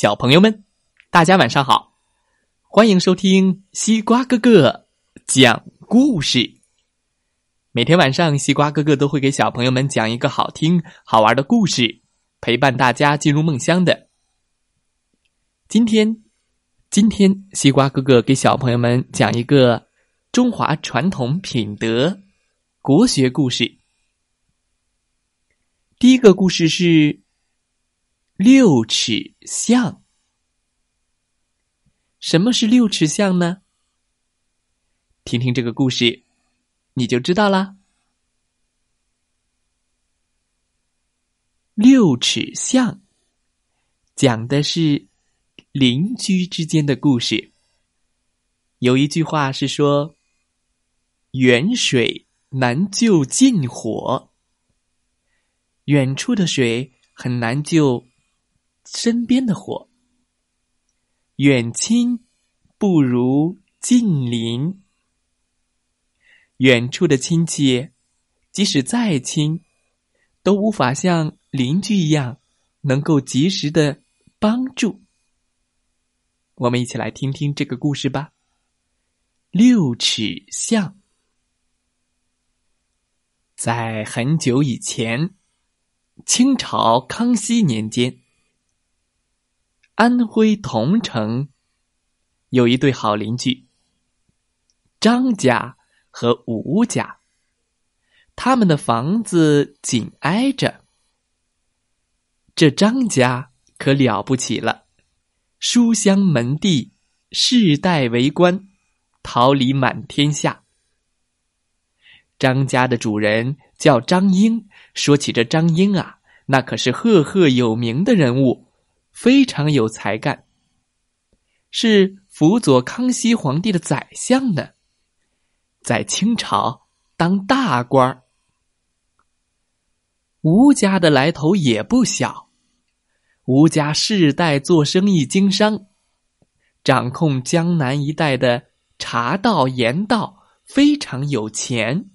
小朋友们，大家晚上好！欢迎收听西瓜哥哥讲故事。每天晚上，西瓜哥哥都会给小朋友们讲一个好听、好玩的故事，陪伴大家进入梦乡的。今天，今天西瓜哥哥给小朋友们讲一个中华传统品德国学故事。第一个故事是六尺巷。什么是六尺巷呢？听听这个故事，你就知道啦。六尺巷讲的是邻居之间的故事。有一句话是说：“远水难救近火。”远处的水很难救身边的火，远亲不如近邻。远处的亲戚，即使再亲，都无法像邻居一样能够及时的帮助。我们一起来听听这个故事吧。六尺巷，在很久以前。清朝康熙年间，安徽桐城有一对好邻居，张家和吴家。他们的房子紧挨着。这张家可了不起了，书香门第，世代为官，桃李满天下。张家的主人叫张英。说起这张英啊，那可是赫赫有名的人物，非常有才干，是辅佐康熙皇帝的宰相呢，在清朝当大官儿。吴家的来头也不小，吴家世代做生意经商，掌控江南一带的茶道盐道，非常有钱。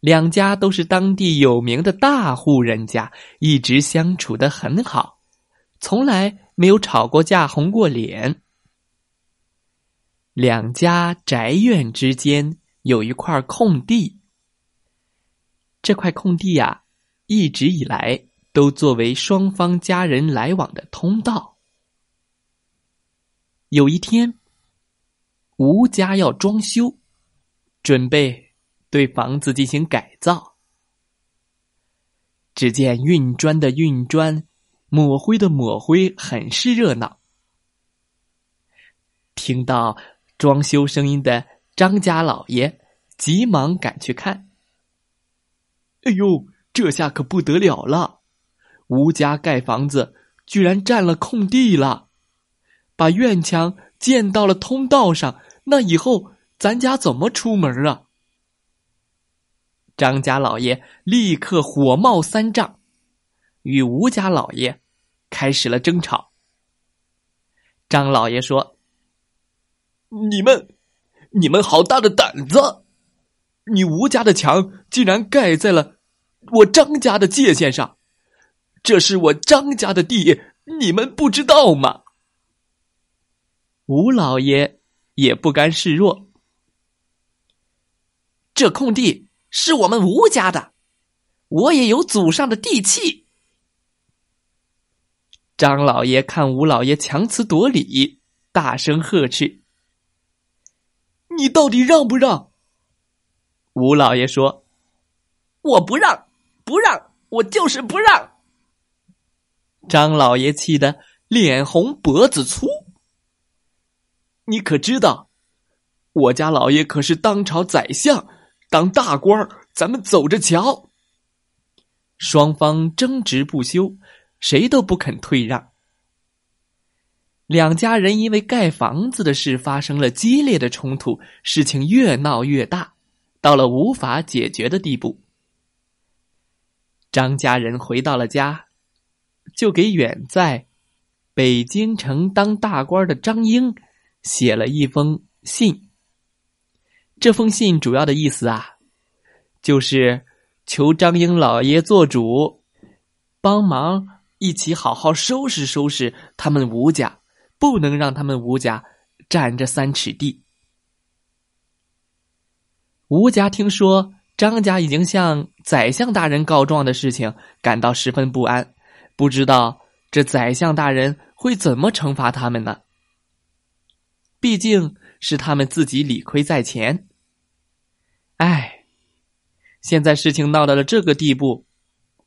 两家都是当地有名的大户人家，一直相处的很好，从来没有吵过架、红过脸。两家宅院之间有一块空地，这块空地呀，一直以来都作为双方家人来往的通道。有一天，吴家要装修，准备。对房子进行改造，只见运砖的运砖，抹灰的抹灰，很是热闹。听到装修声音的张家老爷急忙赶去看。哎呦，这下可不得了了！吴家盖房子居然占了空地了，把院墙建到了通道上，那以后咱家怎么出门啊？张家老爷立刻火冒三丈，与吴家老爷开始了争吵。张老爷说：“你们，你们好大的胆子！你吴家的墙竟然盖在了我张家的界限上，这是我张家的地，你们不知道吗？”吴老爷也不甘示弱，这空地。是我们吴家的，我也有祖上的地契。张老爷看吴老爷强词夺理，大声呵斥：“你到底让不让？”吴老爷说：“我不让，不让，我就是不让。”张老爷气得脸红脖子粗。你可知道，我家老爷可是当朝宰相。当大官儿，咱们走着瞧。双方争执不休，谁都不肯退让。两家人因为盖房子的事发生了激烈的冲突，事情越闹越大，到了无法解决的地步。张家人回到了家，就给远在北京城当大官的张英写了一封信。这封信主要的意思啊，就是求张英老爷做主，帮忙一起好好收拾收拾他们吴家，不能让他们吴家占这三尺地。吴家听说张家已经向宰相大人告状的事情，感到十分不安，不知道这宰相大人会怎么惩罚他们呢？毕竟是他们自己理亏在前。唉，现在事情闹到了这个地步，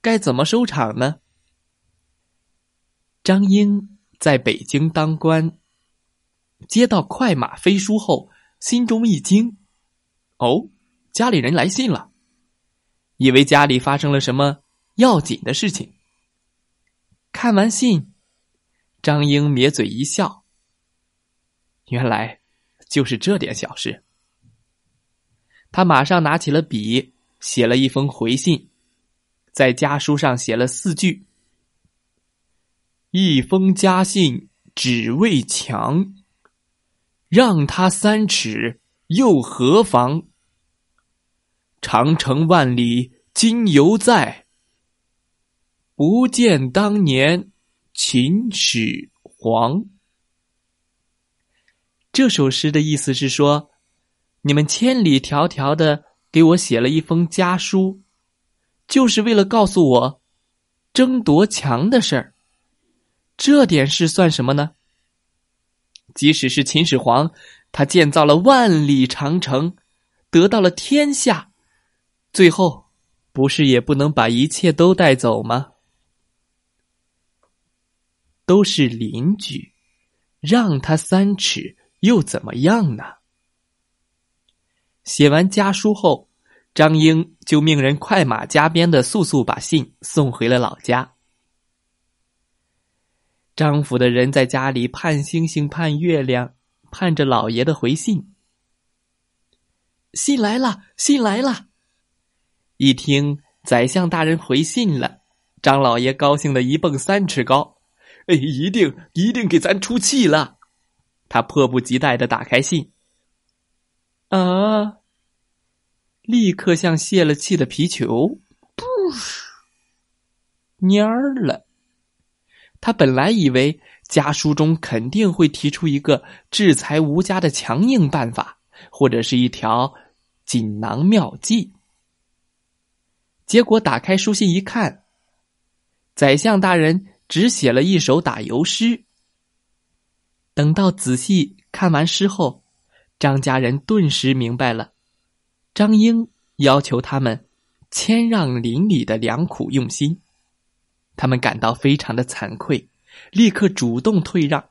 该怎么收场呢？张英在北京当官，接到快马飞书后，心中一惊。哦，家里人来信了，以为家里发生了什么要紧的事情。看完信，张英咧嘴一笑，原来就是这点小事。他马上拿起了笔，写了一封回信，在家书上写了四句：“一封家信只为强，让他三尺又何妨？”长城万里今犹在，不见当年秦始皇。这首诗的意思是说，你们千里迢迢的给我写了一封家书，就是为了告诉我争夺强的事儿。这点事算什么呢？即使是秦始皇，他建造了万里长城，得到了天下。最后，不是也不能把一切都带走吗？都是邻居，让他三尺又怎么样呢？写完家书后，张英就命人快马加鞭的速速把信送回了老家。张府的人在家里盼星星盼月亮，盼着老爷的回信。信来了，信来了。一听宰相大人回信了，张老爷高兴的一蹦三尺高，哎，一定一定给咱出气了。他迫不及待的打开信，啊，立刻像泄了气的皮球，噗，蔫儿了。他本来以为家书中肯定会提出一个制裁吴家的强硬办法，或者是一条锦囊妙计。结果打开书信一看，宰相大人只写了一首打油诗。等到仔细看完诗后，张家人顿时明白了，张英要求他们谦让邻里的良苦用心，他们感到非常的惭愧，立刻主动退让，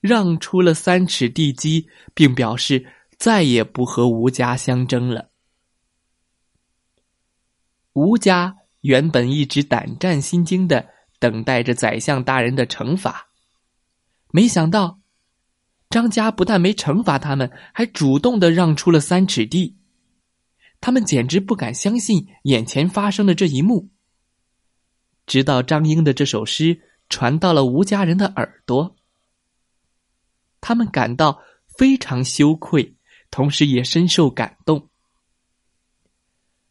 让出了三尺地基，并表示再也不和吴家相争了。吴家原本一直胆战心惊的等待着宰相大人的惩罚，没想到张家不但没惩罚他们，还主动的让出了三尺地。他们简直不敢相信眼前发生的这一幕。直到张英的这首诗传到了吴家人的耳朵，他们感到非常羞愧，同时也深受感动。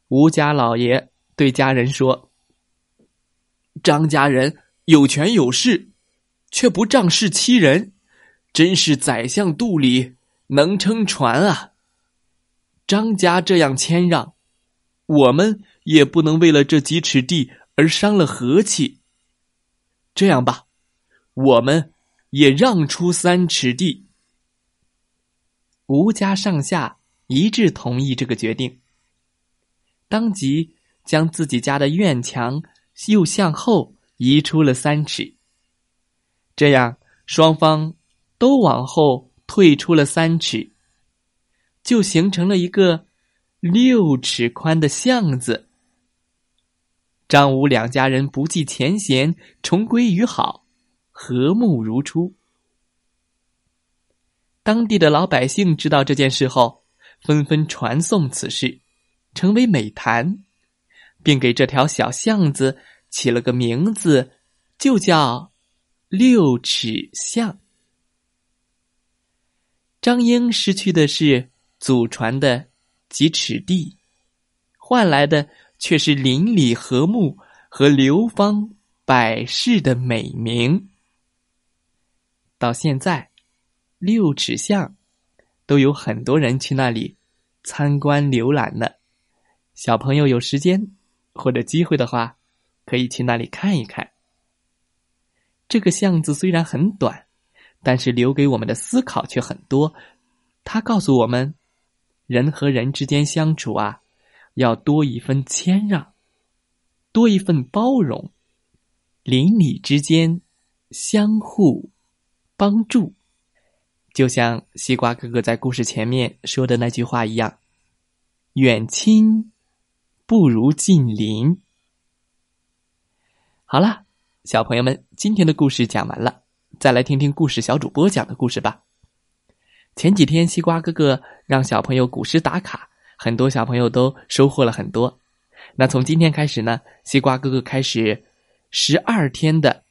吴家老爷。对家人说：“张家人有权有势，却不仗势欺人，真是宰相肚里能撑船啊！张家这样谦让，我们也不能为了这几尺地而伤了和气。这样吧，我们也让出三尺地。”吴家上下一致同意这个决定，当即。将自己家的院墙又向后移出了三尺，这样双方都往后退出了三尺，就形成了一个六尺宽的巷子。张武两家人不计前嫌，重归于好，和睦如初。当地的老百姓知道这件事后，纷纷传颂此事，成为美谈。并给这条小巷子起了个名字，就叫六尺巷。张英失去的是祖传的几尺地，换来的却是邻里和睦和流芳百世的美名。到现在，六尺巷都有很多人去那里参观浏览呢。小朋友有时间或者机会的话，可以去那里看一看。这个巷子虽然很短，但是留给我们的思考却很多。它告诉我们，人和人之间相处啊，要多一份谦让，多一份包容，邻里之间相互帮助。就像西瓜哥哥在故事前面说的那句话一样：“远亲不如近邻。”好了。小朋友们，今天的故事讲完了，再来听听故事小主播讲的故事吧。前几天，西瓜哥哥让小朋友古诗打卡，很多小朋友都收获了很多。那从今天开始呢，西瓜哥哥开始十二天的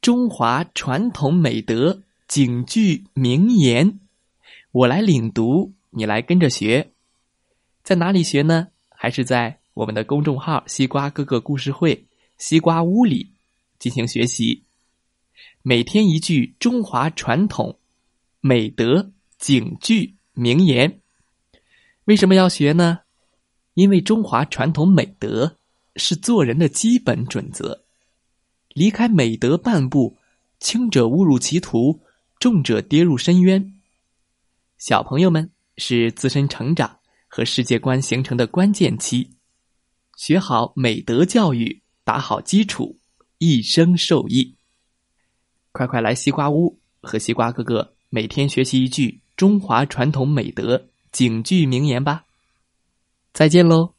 中华传统美德警句名言，我来领读，你来跟着学。在哪里学呢？还是在我们的公众号“西瓜哥哥故事会”西瓜屋里。进行学习，每天一句中华传统美德警句名言。为什么要学呢？因为中华传统美德是做人的基本准则。离开美德半步，轻者误入歧途，重者跌入深渊。小朋友们是自身成长和世界观形成的关键期，学好美德教育，打好基础。一生受益，快快来西瓜屋和西瓜哥哥每天学习一句中华传统美德警句名言吧！再见喽。